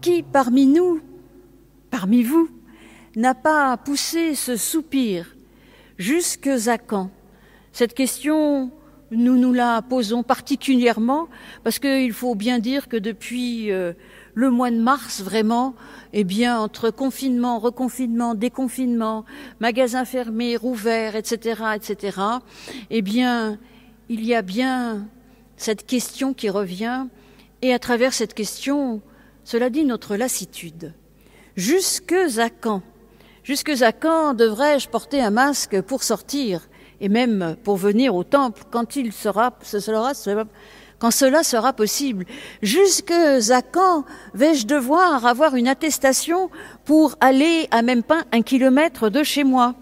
Qui parmi nous, parmi vous, n'a pas poussé ce soupir Jusque à quand? Cette question, nous nous la posons particulièrement parce qu'il faut bien dire que depuis euh, le mois de mars, vraiment, eh bien, entre confinement, reconfinement, déconfinement, magasins fermés, rouverts, etc., etc., eh bien, il y a bien cette question qui revient, et à travers cette question, cela dit notre lassitude. Jusque à quand? Jusque à quand devrais-je porter un masque pour sortir et même pour venir au temple quand il sera, quand cela sera possible? Jusque à quand vais-je devoir avoir une attestation pour aller à même pas un kilomètre de chez moi?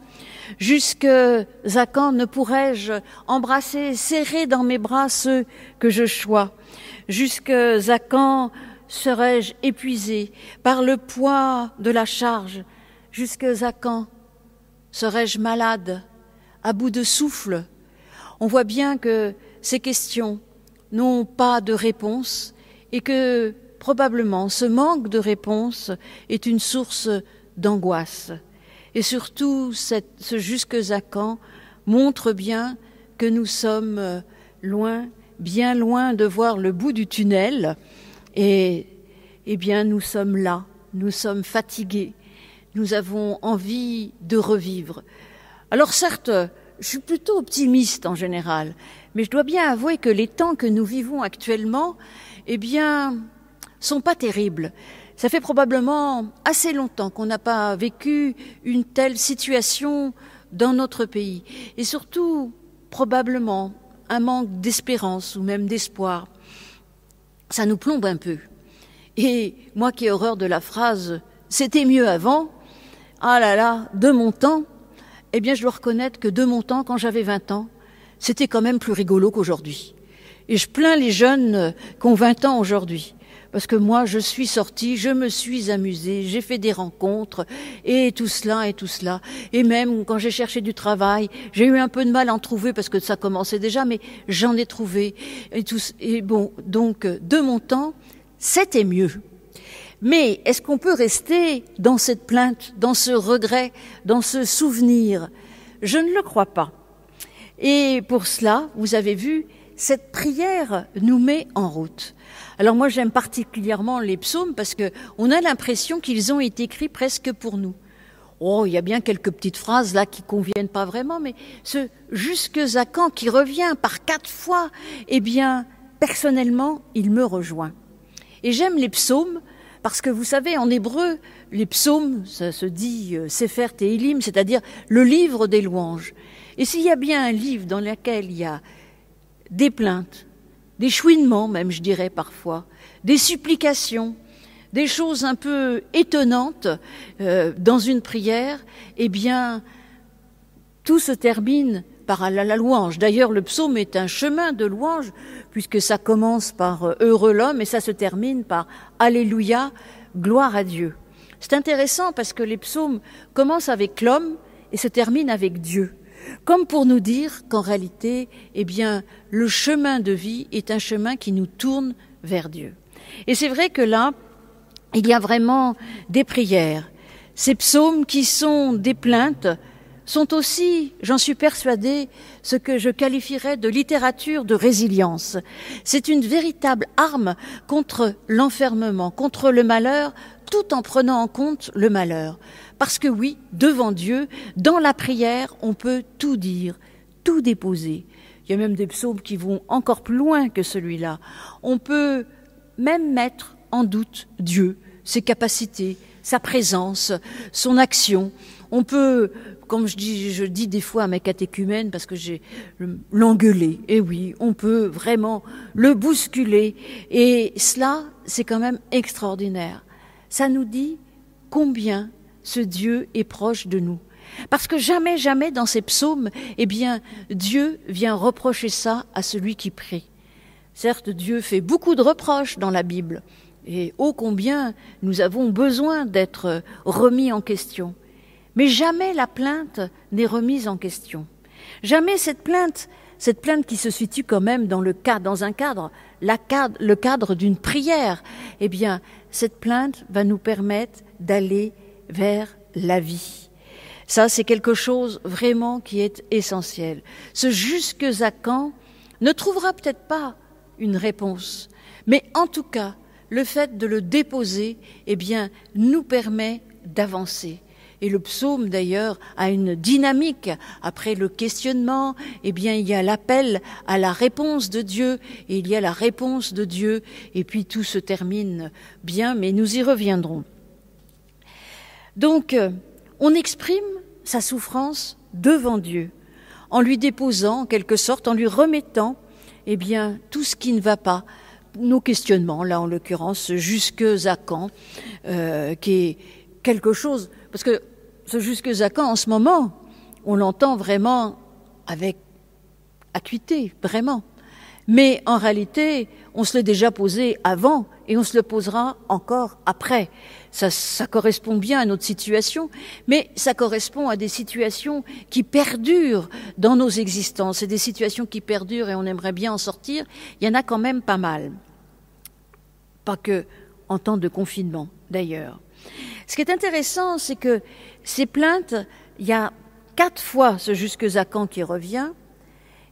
Jusque à quand ne pourrais-je embrasser, serrer dans mes bras ceux que je chois? Jusque à quand serais-je épuisé par le poids de la charge? Jusque à quand serais-je malade, à bout de souffle? On voit bien que ces questions n'ont pas de réponse et que probablement ce manque de réponse est une source d'angoisse. Et surtout, ce jusque à quand montre bien que nous sommes loin, bien loin de voir le bout du tunnel. Et, eh bien, nous sommes là, nous sommes fatigués, nous avons envie de revivre. Alors certes, je suis plutôt optimiste en général, mais je dois bien avouer que les temps que nous vivons actuellement, eh bien, sont pas terribles. Ça fait probablement assez longtemps qu'on n'a pas vécu une telle situation dans notre pays. Et surtout, probablement, un manque d'espérance ou même d'espoir. Ça nous plombe un peu. Et moi qui ai horreur de la phrase c'était mieux avant, ah là là, de mon temps, eh bien je dois reconnaître que de mon temps, quand j'avais 20 ans, c'était quand même plus rigolo qu'aujourd'hui. Et je plains les jeunes qui ont 20 ans aujourd'hui. Parce que moi, je suis sortie, je me suis amusée, j'ai fait des rencontres, et tout cela, et tout cela. Et même quand j'ai cherché du travail, j'ai eu un peu de mal à en trouver parce que ça commençait déjà, mais j'en ai trouvé. Et, et bon, donc, de mon temps, c'était mieux. Mais est-ce qu'on peut rester dans cette plainte, dans ce regret, dans ce souvenir? Je ne le crois pas. Et pour cela, vous avez vu, cette prière nous met en route. Alors moi j'aime particulièrement les psaumes parce que on a l'impression qu'ils ont été écrits presque pour nous. Oh, il y a bien quelques petites phrases là qui conviennent pas vraiment, mais ce jusque à quand qui revient par quatre fois, eh bien, personnellement, il me rejoint. Et j'aime les psaumes parce que vous savez, en hébreu, les psaumes, ça se dit euh, Sefer Tehilim, c'est-à-dire le livre des louanges. Et s'il y a bien un livre dans lequel il y a des plaintes, des chouinements même, je dirais parfois, des supplications, des choses un peu étonnantes euh, dans une prière, eh bien, tout se termine par la, louange. D'ailleurs, le psaume est un chemin de louange, puisque ça commence par euh, heureux l'homme et ça se termine par Alléluia, gloire à Dieu. C'est intéressant parce que les psaumes commencent avec l'homme et se terminent avec Dieu. Comme pour nous dire qu'en réalité, eh bien, le chemin de vie est un chemin qui nous tourne vers Dieu. Et c'est vrai que là, il y a vraiment des prières. Ces psaumes qui sont des plaintes sont aussi, j'en suis persuadée, ce que je qualifierais de littérature de résilience. C'est une véritable arme contre l'enfermement, contre le malheur, tout en prenant en compte le malheur. Parce que oui, devant Dieu, dans la prière, on peut tout dire, tout déposer. Il y a même des psaumes qui vont encore plus loin que celui-là. On peut même mettre en doute Dieu, ses capacités, sa présence, son action. On peut comme je dis, je dis des fois à mes catéchumènes, parce que j'ai l'engueulé. Et oui, on peut vraiment le bousculer. Et cela, c'est quand même extraordinaire. Ça nous dit combien ce Dieu est proche de nous. Parce que jamais, jamais dans ces psaumes, eh bien, Dieu vient reprocher ça à celui qui prie. Certes, Dieu fait beaucoup de reproches dans la Bible, et ô combien nous avons besoin d'être remis en question. Mais jamais la plainte n'est remise en question. Jamais cette plainte, cette plainte qui se situe quand même dans le cadre, dans un cadre le cadre d'une prière, eh bien, cette plainte va nous permettre d'aller vers la vie. Ça, c'est quelque chose vraiment qui est essentiel. Ce jusque à quand ne trouvera peut-être pas une réponse, mais en tout cas, le fait de le déposer, eh bien, nous permet d'avancer. Et le psaume, d'ailleurs, a une dynamique. Après le questionnement, eh bien, il y a l'appel à la réponse de Dieu, et il y a la réponse de Dieu, et puis tout se termine bien, mais nous y reviendrons. Donc, euh, on exprime sa souffrance devant Dieu, en lui déposant, en quelque sorte, en lui remettant, eh bien, tout ce qui ne va pas, nos questionnements, là en l'occurrence, jusque à quand, euh, qui est quelque chose, parce que ce jusque à quand, en ce moment, on l'entend vraiment avec acuité, vraiment. Mais en réalité, on se l'est déjà posé avant et on se le posera encore après. Ça, ça, correspond bien à notre situation, mais ça correspond à des situations qui perdurent dans nos existences. Et des situations qui perdurent et on aimerait bien en sortir, il y en a quand même pas mal. Pas que en temps de confinement, d'ailleurs. Ce qui est intéressant, c'est que ces plaintes, il y a quatre fois ce jusque quand qui revient,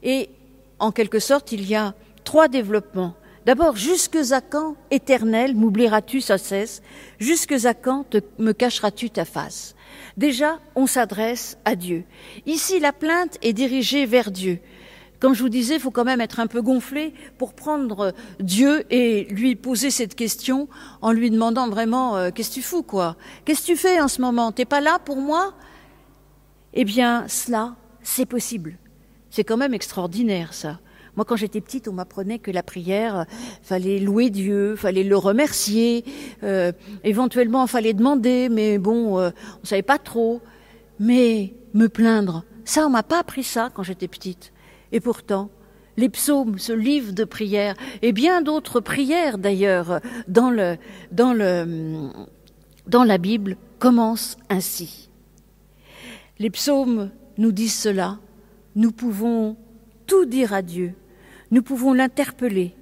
et en quelque sorte, il y a trois développements. D'abord, jusque à quand, éternel, m'oublieras-tu sans cesse Jusque à quand te, me cacheras-tu ta face? Déjà, on s'adresse à Dieu. Ici, la plainte est dirigée vers Dieu. Comme je vous disais, il faut quand même être un peu gonflé pour prendre Dieu et lui poser cette question en lui demandant vraiment euh, qu'est-ce que tu fous quoi? Qu'est-ce que tu fais en ce moment? T'es pas là pour moi? Eh bien, cela, c'est possible. C'est quand même extraordinaire ça. Moi, quand j'étais petite, on m'apprenait que la prière, euh, fallait louer Dieu, fallait le remercier, euh, éventuellement, fallait demander, mais bon, euh, on savait pas trop. Mais me plaindre, ça, on m'a pas appris ça quand j'étais petite. Et pourtant, les psaumes, ce livre de prière, et bien d'autres prières d'ailleurs dans le, dans le, dans la Bible, commencent ainsi. Les psaumes nous disent cela. Nous pouvons tout dire à Dieu nous pouvons l'interpeller,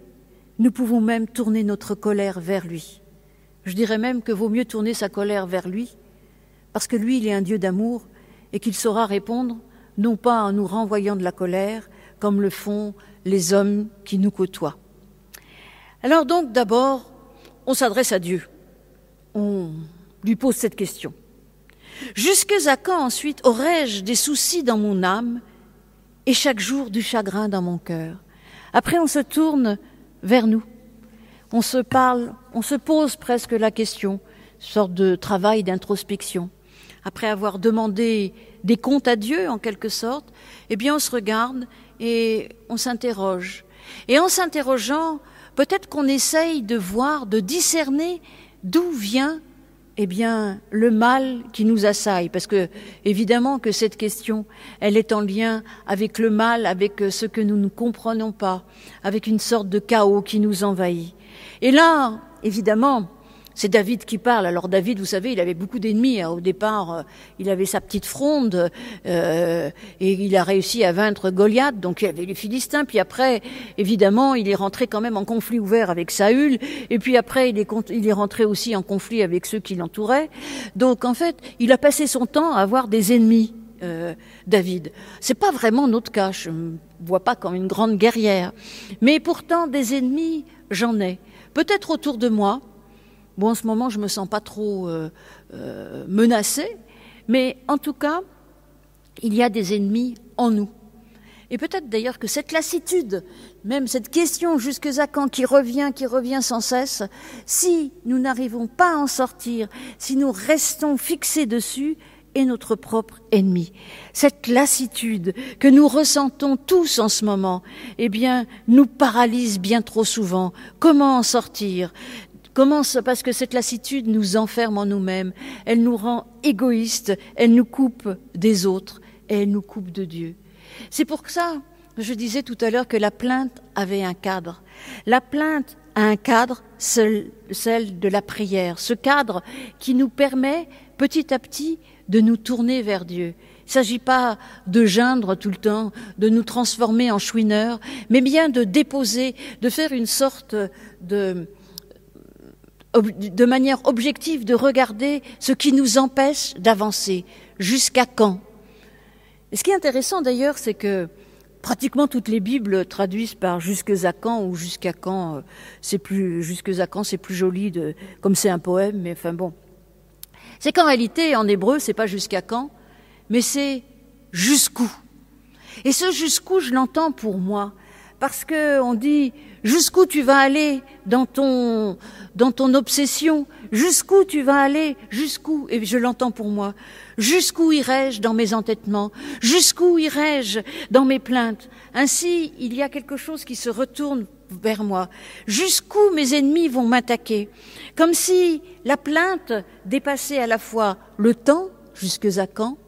nous pouvons même tourner notre colère vers lui. Je dirais même que vaut mieux tourner sa colère vers lui, parce que lui, il est un Dieu d'amour et qu'il saura répondre, non pas en nous renvoyant de la colère, comme le font les hommes qui nous côtoient. Alors donc, d'abord, on s'adresse à Dieu. On lui pose cette question. Jusque à quand ensuite aurais-je des soucis dans mon âme et chaque jour du chagrin dans mon cœur après, on se tourne vers nous. On se parle, on se pose presque la question, sorte de travail d'introspection. Après avoir demandé des comptes à Dieu, en quelque sorte, eh bien, on se regarde et on s'interroge. Et en s'interrogeant, peut-être qu'on essaye de voir, de discerner d'où vient eh bien, le mal qui nous assaille, parce que évidemment que cette question, elle est en lien avec le mal, avec ce que nous ne comprenons pas, avec une sorte de chaos qui nous envahit. Et là, évidemment, c'est David qui parle. Alors David, vous savez, il avait beaucoup d'ennemis. Hein. Au départ, euh, il avait sa petite fronde euh, et il a réussi à vaincre Goliath. Donc il y avait les Philistins. Puis après, évidemment, il est rentré quand même en conflit ouvert avec Saül. Et puis après, il est, il est rentré aussi en conflit avec ceux qui l'entouraient. Donc en fait, il a passé son temps à avoir des ennemis. Euh, David. C'est pas vraiment notre cas. Je me vois pas comme une grande guerrière, mais pourtant des ennemis, j'en ai. Peut-être autour de moi, Bon, en ce moment, je me sens pas trop euh, euh, menacée, mais en tout cas, il y a des ennemis en nous. Et peut-être d'ailleurs que cette lassitude, même cette question jusque à quand qui revient, qui revient sans cesse, si nous n'arrivons pas à en sortir, si nous restons fixés dessus, est notre propre ennemi. Cette lassitude que nous ressentons tous en ce moment, eh bien, nous paralyse bien trop souvent. Comment en sortir? Comment Parce que cette lassitude nous enferme en nous-mêmes, elle nous rend égoïstes, elle nous coupe des autres et elle nous coupe de Dieu. C'est pour ça, je disais tout à l'heure que la plainte avait un cadre. La plainte a un cadre, celle, de la prière, ce cadre qui nous permet petit à petit de nous tourner vers Dieu. ne s'agit pas de geindre tout le temps, de nous transformer en chouineurs, mais bien de déposer, de faire une sorte de, de manière objective, de regarder ce qui nous empêche d'avancer. Jusqu'à quand? Et ce qui est intéressant d'ailleurs, c'est que pratiquement toutes les Bibles traduisent par jusque à quand ou jusqu'à quand. Euh, c'est plus jusque à quand, c'est plus joli de, comme c'est un poème, mais enfin bon. C'est qu'en réalité, en hébreu, c'est pas jusqu'à quand, mais c'est jusqu'où. Et ce jusqu'où, je l'entends pour moi, parce que on dit jusqu'où tu vas aller dans ton dans ton obsession, jusqu'où tu vas aller, jusqu'où, et je l'entends pour moi, jusqu'où irai-je dans mes entêtements, jusqu'où irai-je dans mes plaintes? Ainsi, il y a quelque chose qui se retourne vers moi, jusqu'où mes ennemis vont m'attaquer, comme si la plainte dépassait à la fois le temps, jusque à quand,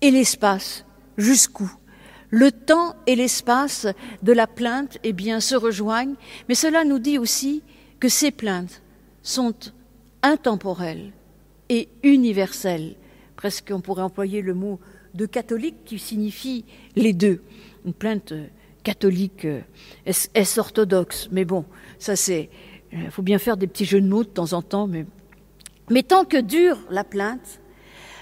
et l'espace, jusqu'où? Le temps et l'espace de la plainte, eh bien, se rejoignent, mais cela nous dit aussi que ces plaintes sont intemporelles et universelles. Presque on pourrait employer le mot de catholique qui signifie les deux. Une plainte catholique euh, est orthodoxe, mais bon, ça c'est. Il faut bien faire des petits jeux de mots de temps en temps, mais, mais tant que dure la plainte,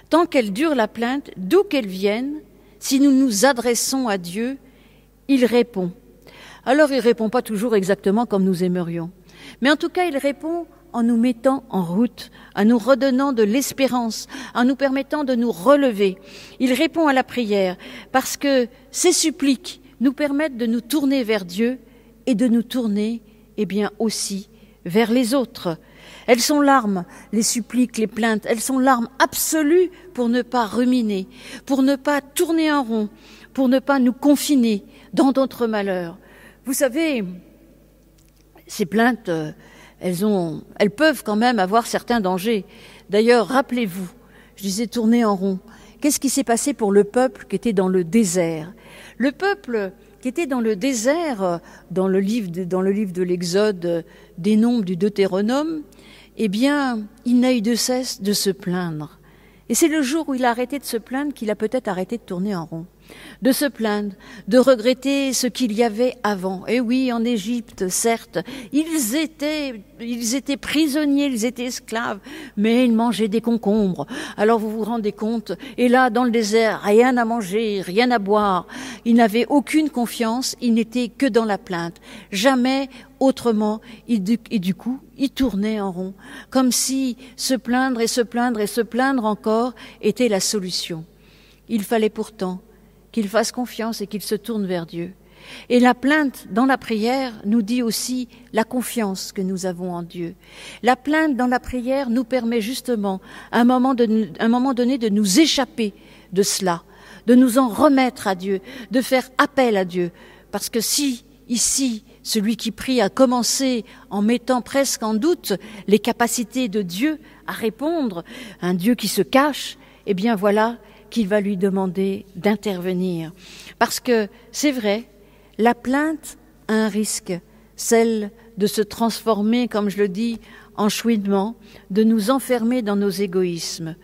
tant qu'elle dure la plainte, d'où qu'elle vienne, si nous nous adressons à Dieu, il répond. Alors il ne répond pas toujours exactement comme nous aimerions. Mais en tout cas, il répond en nous mettant en route, en nous redonnant de l'espérance, en nous permettant de nous relever. Il répond à la prière parce que ses suppliques nous permettent de nous tourner vers Dieu et de nous tourner, eh bien, aussi vers les autres. Elles sont l'arme, les suppliques, les plaintes, elles sont l'arme absolue pour ne pas ruminer, pour ne pas tourner en rond, pour ne pas nous confiner dans d'autres malheurs. Vous savez, ces plaintes, euh, elles, ont, elles peuvent quand même avoir certains dangers. D'ailleurs, rappelez-vous, je disais tourner en rond. Qu'est-ce qui s'est passé pour le peuple qui était dans le désert? Le peuple qui était dans le désert, euh, dans le livre de, dans le livre de l'Exode, euh, des nombres du Deutéronome, eh bien, il n'a eu de cesse de se plaindre. Et c'est le jour où il a arrêté de se plaindre qu'il a peut-être arrêté de tourner en rond de se plaindre, de regretter ce qu'il y avait avant. Et oui, en Égypte, certes, ils étaient, ils étaient prisonniers, ils étaient esclaves, mais ils mangeaient des concombres. Alors vous vous rendez compte, et là, dans le désert, rien à manger, rien à boire. Ils n'avaient aucune confiance, ils n'étaient que dans la plainte. Jamais autrement, et du coup, ils tournaient en rond, comme si se plaindre et se plaindre et se plaindre encore était la solution. Il fallait pourtant qu'il fasse confiance et qu'il se tourne vers Dieu. Et la plainte dans la prière nous dit aussi la confiance que nous avons en Dieu. La plainte dans la prière nous permet justement, à un moment, un moment donné, de nous échapper de cela, de nous en remettre à Dieu, de faire appel à Dieu. Parce que si, ici, celui qui prie a commencé en mettant presque en doute les capacités de Dieu à répondre, un Dieu qui se cache, eh bien voilà, qu'il va lui demander d'intervenir. Parce que c'est vrai, la plainte a un risque, celle de se transformer, comme je le dis, en chouinement, de nous enfermer dans nos égoïsmes.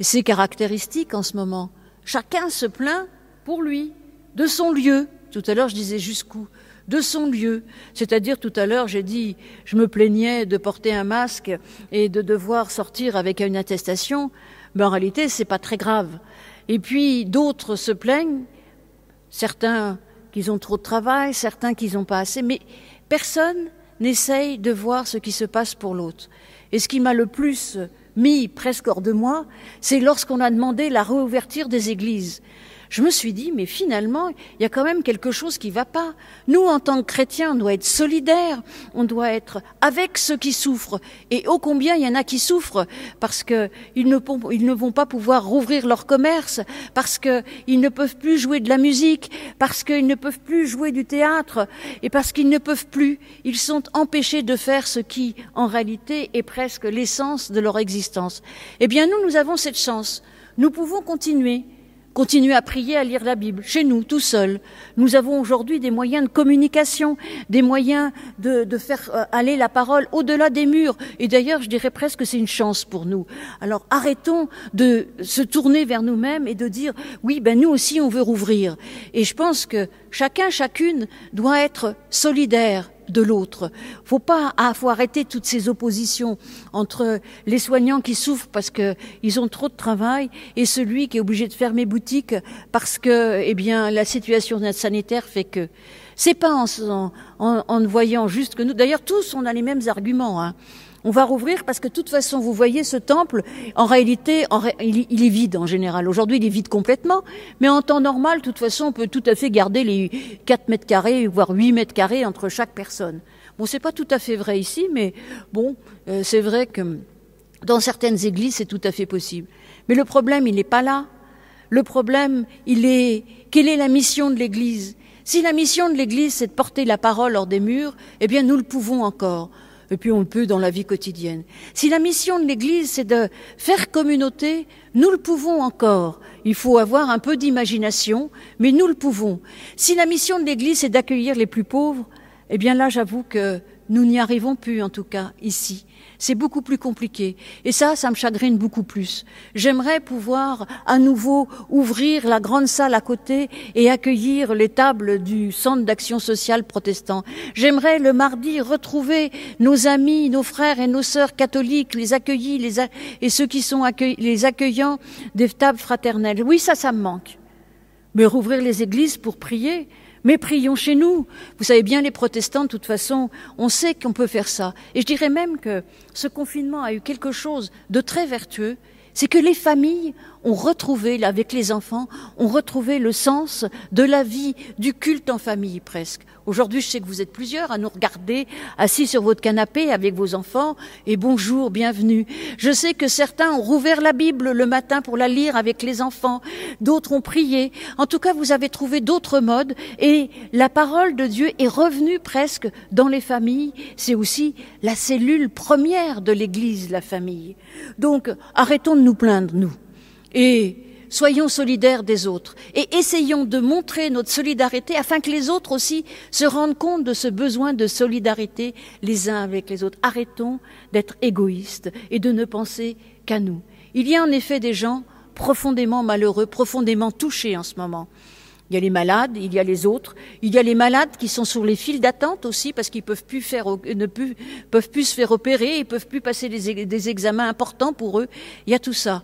C'est caractéristique en ce moment. Chacun se plaint pour lui, de son lieu. Tout à l'heure, je disais jusqu'où de son lieu. C'est-à-dire, tout à l'heure, j'ai dit, je me plaignais de porter un masque et de devoir sortir avec une attestation, mais en réalité, c'est pas très grave. Et puis d'autres se plaignent, certains qu'ils ont trop de travail, certains qu'ils n'ont pas assez, mais personne n'essaye de voir ce qui se passe pour l'autre. Et ce qui m'a le plus mis presque hors de moi, c'est lorsqu'on a demandé la réouverture des églises je me suis dit, mais finalement, il y a quand même quelque chose qui ne va pas. Nous, en tant que chrétiens, on doit être solidaires, on doit être avec ceux qui souffrent. Et ô combien il y en a qui souffrent parce qu'ils ne, vont pas pouvoir rouvrir leur commerce, parce qu'ils ne peuvent plus jouer de la musique, parce qu'ils ne peuvent plus jouer du théâtre, et parce qu'ils ne peuvent plus. Ils sont empêchés de faire ce qui, en réalité, est presque l'essence de leur existence. Eh bien, nous, nous avons cette chance. Nous pouvons continuer continuer à prier, à lire la Bible, chez nous, tout seul. Nous avons aujourd'hui des moyens de communication, des moyens de, de faire euh, aller la parole au-delà des murs. Et d'ailleurs, je dirais presque que c'est une chance pour nous. Alors arrêtons de se tourner vers nous-mêmes et de dire, oui, ben nous aussi, on veut rouvrir. Et je pense que chacun, chacune doit être solidaire de l'autre. Faut pas, ah, faut arrêter toutes ces oppositions entre les soignants qui souffrent parce que ils ont trop de travail et celui qui est obligé de fermer boutique parce que, eh bien, la situation sanitaire fait que. C'est pas en, en, en, voyant juste que nous. D'ailleurs, tous on a les mêmes arguments. Hein. On va rouvrir parce que de toute façon, vous voyez, ce temple, en réalité, il, est vide en général. Aujourd'hui, il est vide complètement, mais en temps normal, de toute façon, on peut tout à fait garder les 4 mètres carrés, voire 8 mètres carrés entre chaque personne. Bon, c'est pas tout à fait vrai ici, mais bon, euh, c'est vrai que dans certaines églises, c'est tout à fait possible. Mais le problème, il n'est pas là. Le problème, il est quelle est la mission de l'Église? Si la mission de l'Église, c'est de porter la parole hors des murs, eh bien, nous le pouvons encore et puis on le peut dans la vie quotidienne. Si la mission de l'Église, c'est de faire communauté, nous le pouvons encore. Il faut avoir un peu d'imagination, mais nous le pouvons. Si la mission de l'Église, c'est d'accueillir les plus pauvres, eh bien là, j'avoue que nous n'y arrivons plus, en tout cas, ici. C'est beaucoup plus compliqué. Et ça, ça me chagrine beaucoup plus. J'aimerais pouvoir à nouveau ouvrir la grande salle à côté et accueillir les tables du Centre d'action sociale protestant. J'aimerais le mardi retrouver nos amis, nos frères et nos sœurs catholiques, les accueillis les et ceux qui sont les accueillants des tables fraternelles. Oui, ça, ça me manque. Mais rouvrir les églises pour prier, mais prions chez nous. Vous savez bien, les protestants, de toute façon, on sait qu'on peut faire ça. Et je dirais même que ce confinement a eu quelque chose de très vertueux, c'est que les familles ont retrouvé, avec les enfants, ont retrouvé le sens de la vie, du culte en famille presque. Aujourd'hui, je sais que vous êtes plusieurs à nous regarder assis sur votre canapé avec vos enfants et bonjour, bienvenue. Je sais que certains ont rouvert la Bible le matin pour la lire avec les enfants, d'autres ont prié. En tout cas, vous avez trouvé d'autres modes et la parole de Dieu est revenue presque dans les familles. C'est aussi la cellule première de l'Église, la famille. Donc, arrêtons de nous plaindre, nous. Et soyons solidaires des autres et essayons de montrer notre solidarité afin que les autres aussi se rendent compte de ce besoin de solidarité les uns avec les autres. Arrêtons d'être égoïstes et de ne penser qu'à nous. Il y a en effet des gens profondément malheureux, profondément touchés en ce moment. Il y a les malades, il y a les autres, il y a les malades qui sont sur les files d'attente aussi parce qu'ils ne peuvent plus se faire opérer, ils peuvent plus passer des examens importants pour eux. Il y a tout ça.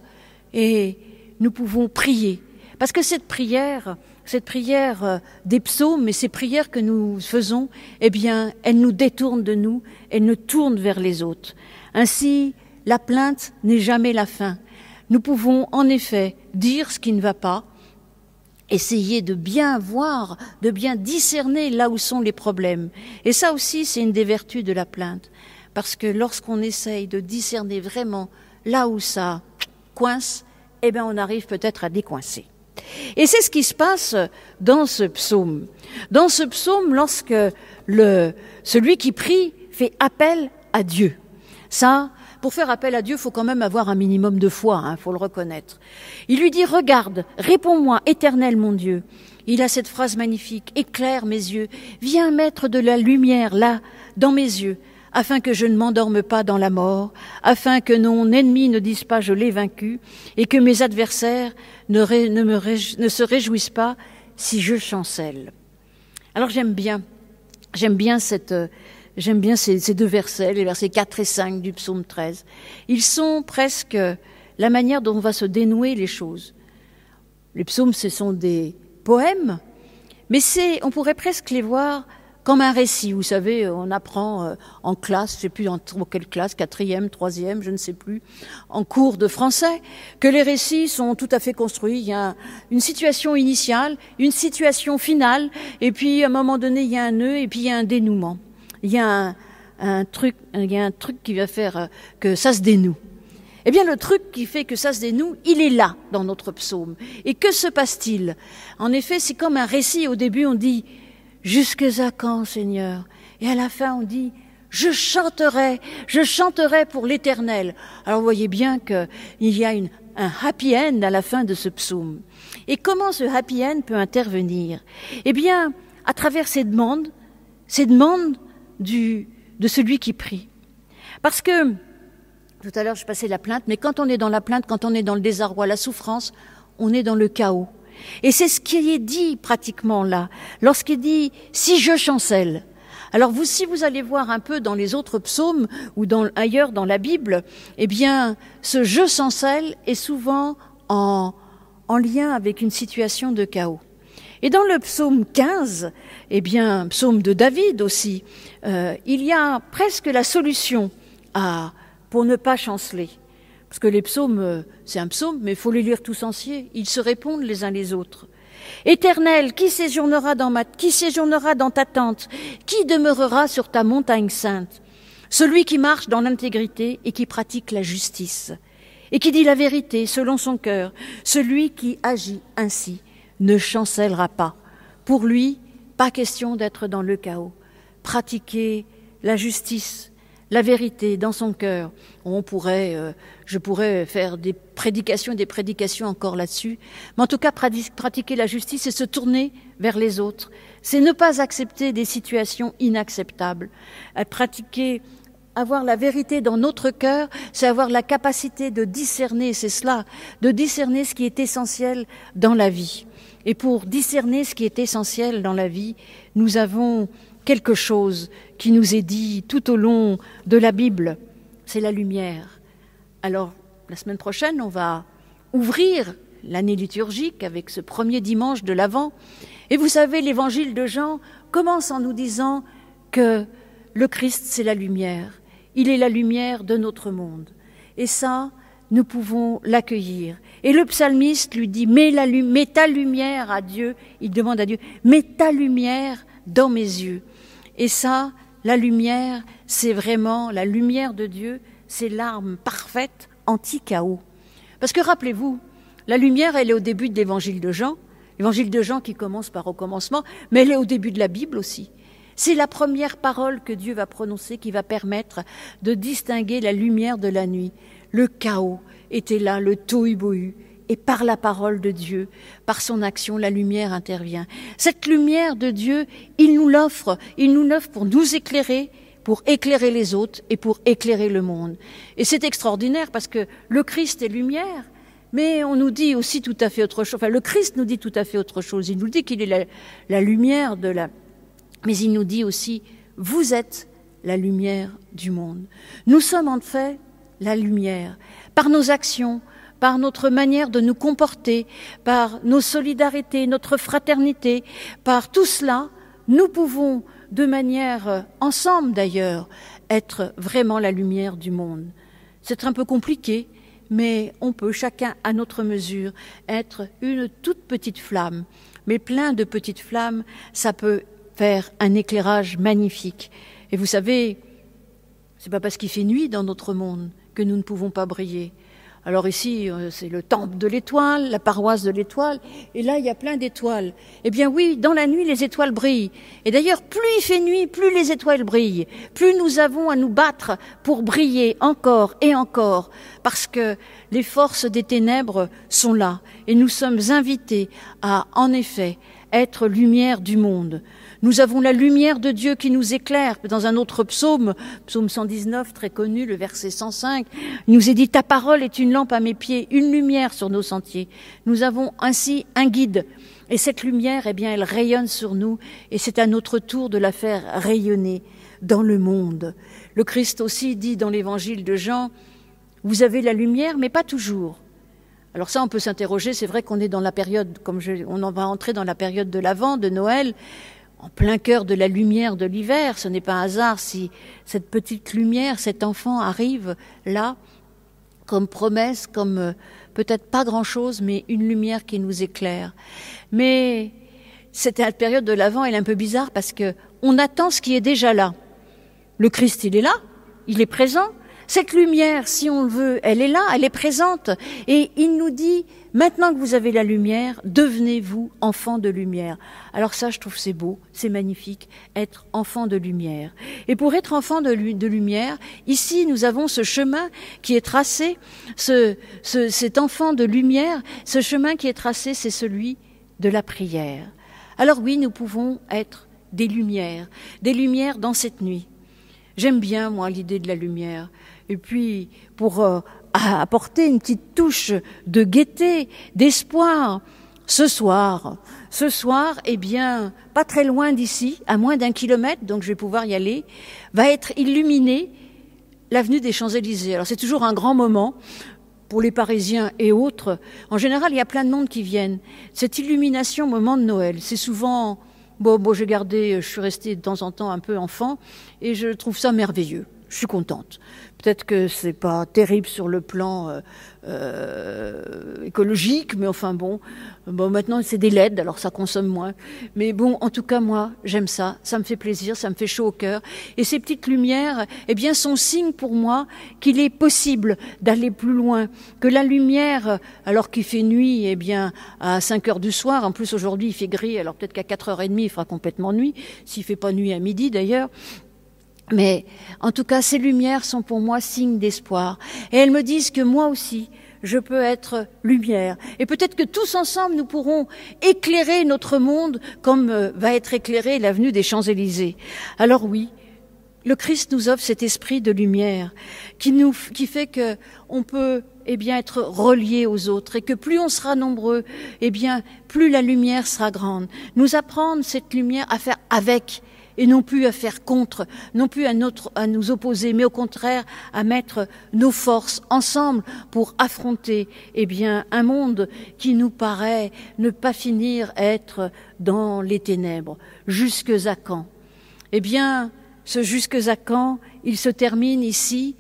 Et nous pouvons prier. Parce que cette prière, cette prière euh, des psaumes et ces prières que nous faisons, eh bien, elles nous détournent de nous, elles nous tournent vers les autres. Ainsi, la plainte n'est jamais la fin. Nous pouvons en effet dire ce qui ne va pas, essayer de bien voir, de bien discerner là où sont les problèmes. Et ça aussi, c'est une des vertus de la plainte. Parce que lorsqu'on essaye de discerner vraiment là où ça coince, eh bien on arrive peut-être à décoincer. Et c'est ce qui se passe dans ce psaume. Dans ce psaume, lorsque celui qui prie fait appel à Dieu. Ça, pour faire appel à Dieu, faut quand même avoir un minimum de foi, il hein, faut le reconnaître. Il lui dit, regarde, réponds-moi, éternel mon Dieu. Il a cette phrase magnifique, éclaire mes yeux, viens mettre de la lumière là, dans mes yeux, afin que je ne m'endorme pas dans la mort, afin que mon ennemi ne dise pas je l'ai vaincu, et que mes adversaires ne, se réjouissent pas si je chancelle. Alors j'aime bien, j'aime bien cette, j'aime bien ces, ces, deux versets, les versets 4 et 5 du psaume 13. Ils sont presque la manière dont on va se dénouer les choses. Les psaumes, ce sont des poèmes, mais c'est, on pourrait presque les voir comme un récit. Vous savez, on apprend euh, en classe, je sais plus en quelle classe, quatrième, troisième, je ne sais plus, en cours de français, que les récits sont tout à fait construits. Il y a une situation initiale, une situation finale, et puis à un moment donné, il y a un nœud, et puis il y a un dénouement. Il y a un, truc, il y a un truc qui va faire euh, que ça se dénoue. Eh bien, le truc qui fait que ça se dénoue, il est là dans notre psaume. Et que se passe-t-il? En effet, c'est comme un récit. Au début, on dit Jusque à quand, Seigneur? Et à la fin, on dit Je chanterai, je chanterai pour l'éternel. Alors vous voyez bien qu'il y a un happy end à la fin de ce psaume. Et comment ce happy end peut intervenir? Eh bien, à travers ces demandes, ces demandes de celui qui prie. Parce que, tout à l'heure je passais la plainte, mais quand on est dans la plainte, quand on est dans le désarroi, la souffrance, on est dans le chaos. Et c'est ce qui est dit pratiquement là, lorsqu'il dit si je chancelle. Alors si vous allez voir un peu dans les autres psaumes ou ailleurs dans la Bible, eh bien, ce je chancelle est souvent en, en lien avec une situation de chaos. Et dans le psaume 15, eh bien, psaume de David aussi, euh, il y a presque la solution pour ne pas chanceler. Parce que les psaumes, euh, c'est un psaume, mais il faut les lire tous entiers. Ils se répondent les uns les autres. Éternel, qui séjournera dans ma, qui séjournera dans ta tente? Qui demeurera sur ta montagne sainte? Celui qui marche dans l'intégrité et qui pratique la justice et qui dit la vérité selon son cœur, celui qui agit ainsi ne chancellera pas. Pour lui, pas question d'être dans le chaos. Pratiquer la justice, la vérité dans son cœur. On pourrait, euh, je pourrais faire des prédications, des prédications encore là-dessus. Mais en tout cas, pratiquer la justice, c'est se tourner vers les autres. C'est ne pas accepter des situations inacceptables. Pratiquer avoir la vérité dans notre cœur, c'est avoir la capacité de discerner, c'est cela, de discerner ce qui est essentiel dans la vie. Et pour discerner ce qui est essentiel dans la vie, nous avons quelque chose qui nous est dit tout au long de la Bible, c'est la lumière. Alors, la semaine prochaine, on va ouvrir l'année liturgique avec ce premier dimanche de l'Avent. Et vous savez, l'évangile de Jean commence en nous disant que le Christ, c'est la lumière. Il est la lumière de notre monde. Et ça, nous pouvons l'accueillir. Et le psalmiste lui dit, mets, ta lumière à Dieu, il demande à Dieu, mets ta lumière dans mes yeux. Et ça, la lumière, c'est vraiment la lumière de Dieu, c'est l'arme parfaite anti-chaos. Parce que rappelez-vous, la lumière, elle est au début de l'évangile de Jean, l'évangile de Jean qui commence par au commencement, mais elle est au début de la Bible aussi. C'est la première parole que Dieu va prononcer qui va permettre de distinguer la lumière de la nuit. Le chaos était là, le tohu-bohu. Et par la parole de Dieu, par son action, la lumière intervient. Cette lumière de Dieu, il nous l'offre. Il nous l'offre pour nous éclairer, pour éclairer les autres et pour éclairer le monde. Et c'est extraordinaire parce que le Christ est lumière. Mais on nous dit aussi tout à fait autre chose. Enfin, le Christ nous dit tout à fait autre chose. Il nous dit qu'il est la, la, lumière de la. Mais il nous dit aussi, vous êtes la lumière du monde. Nous sommes en fait la lumière, par nos actions, par notre manière de nous comporter, par nos solidarités, notre fraternité, par tout cela, nous pouvons, de manière euh, ensemble d'ailleurs, être vraiment la lumière du monde. C'est un peu compliqué, mais on peut chacun à notre mesure être une toute petite flamme. Mais plein de petites flammes, ça peut faire un éclairage magnifique. Et vous savez, c'est pas parce qu'il fait nuit dans notre monde que nous ne pouvons pas briller. Alors ici, euh, c'est le temple de l'étoile, la paroisse de l'étoile, et là, il y a plein d'étoiles. Eh bien oui, dans la nuit, les étoiles brillent. Et d'ailleurs, plus il fait nuit, plus les étoiles brillent, plus nous avons à nous battre pour briller encore et encore, parce que les forces des ténèbres sont là, et nous sommes invités à, en effet, être lumière du monde. Nous avons la lumière de Dieu qui nous éclaire. Dans un autre psaume, psaume 119, très connu, le verset 105, il nous est dit, ta parole est une lampe à mes pieds, une lumière sur nos sentiers. Nous avons ainsi un guide. Et cette lumière, eh bien, elle rayonne sur nous, et c'est à notre tour de la faire rayonner dans le monde. Le Christ aussi dit dans l'évangile de Jean, vous avez la lumière, mais pas toujours. Alors ça, on peut s'interroger. C'est vrai qu'on est dans la période, comme on en va entrer dans la période de l'Avent, de Noël en plein cœur de la lumière de l'hiver. Ce n'est pas un hasard si cette petite lumière, cet enfant arrive là, comme promesse, comme euh, peut-être pas grand-chose, mais une lumière qui nous éclaire. Mais cette période de l'Avent, est un peu bizarre parce que on attend ce qui est déjà là. Le Christ, il est là, il est présent. Cette lumière, si on le veut, elle est là, elle est présente. Et il nous dit, maintenant que vous avez la lumière, devenez-vous enfant de lumière. Alors ça, je trouve c'est beau, c'est magnifique, être enfant de lumière. Et pour être enfant de, lumière, ici, nous avons ce chemin qui est tracé, ce, ce, cet enfant de lumière, ce chemin qui est tracé, c'est celui de la prière. Alors oui, nous pouvons être des lumières, des lumières dans cette nuit. J'aime bien, moi, l'idée de la lumière. Et puis, pour euh, apporter une petite touche de gaieté, d'espoir, ce soir, ce soir, eh bien, pas très loin d'ici, à moins d'un kilomètre, donc je vais pouvoir y aller, va être illuminée l'avenue des Champs-Élysées. Alors c'est toujours un grand moment pour les Parisiens et autres. En général, il y a plein de monde qui viennent. Cette illumination au moment de Noël, c'est souvent Bon, bon j'ai gardé, je suis restée de temps en temps un peu enfant, et je trouve ça merveilleux. Je suis contente. Peut-être que c'est pas terrible sur le plan euh, euh, écologique, mais enfin bon, bon maintenant c'est des LED, alors ça consomme moins. Mais bon, en tout cas moi j'aime ça, ça me fait plaisir, ça me fait chaud au cœur. Et ces petites lumières, eh bien, sont signe pour moi qu'il est possible d'aller plus loin, que la lumière, alors qu'il fait nuit, eh bien à 5 heures du soir, en plus aujourd'hui il fait gris, alors peut-être qu'à 4 heures et demie il fera complètement nuit, s'il fait pas nuit à midi d'ailleurs. Mais en tout cas, ces lumières sont pour moi signe d'espoir. Et elles me disent que moi aussi, je peux être lumière. Et peut-être que tous ensemble, nous pourrons éclairer notre monde comme euh, va être éclairée l'avenue des Champs-Élysées. Alors oui, le Christ nous offre cet esprit de lumière qui nous, qui fait que on peut, eh bien, être relié aux autres et que plus on sera nombreux, eh bien, plus la lumière sera grande. Nous apprendre cette lumière à faire avec et non plus à faire contre, non plus à, nous opposer, mais au contraire à mettre nos forces ensemble pour affronter eh bien, un monde qui nous paraît ne pas finir être dans les ténèbres. Jusque à quand? Eh bien, ce jusque à quand, il se termine ici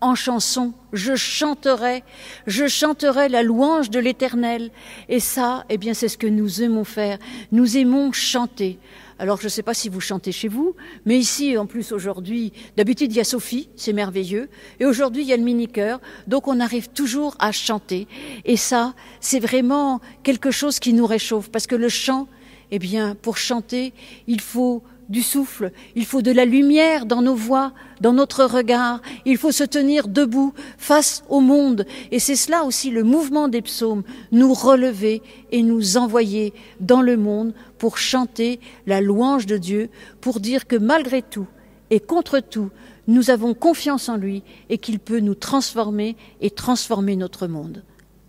en chanson. Je chanterai, je chanterai la louange de l'Éternel. Et ça, eh bien, c'est ce que nous aimons faire. Nous aimons chanter. Alors je ne sais pas si vous chantez chez vous, mais ici en plus aujourd'hui, d'habitude il y a Sophie, c'est merveilleux, et aujourd'hui il y a le mini-chœur, donc on arrive toujours à chanter. Et ça, c'est vraiment quelque chose qui nous réchauffe, parce que le chant, eh bien, pour chanter, il faut du souffle, il faut de la lumière dans nos voix, dans notre regard, il faut se tenir debout face au monde. Et c'est cela aussi le mouvement des psaumes, nous relever et nous envoyer dans le monde pour chanter la louange de Dieu, pour dire que malgré tout et contre tout, nous avons confiance en lui et qu'il peut nous transformer et transformer notre monde.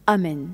Amen.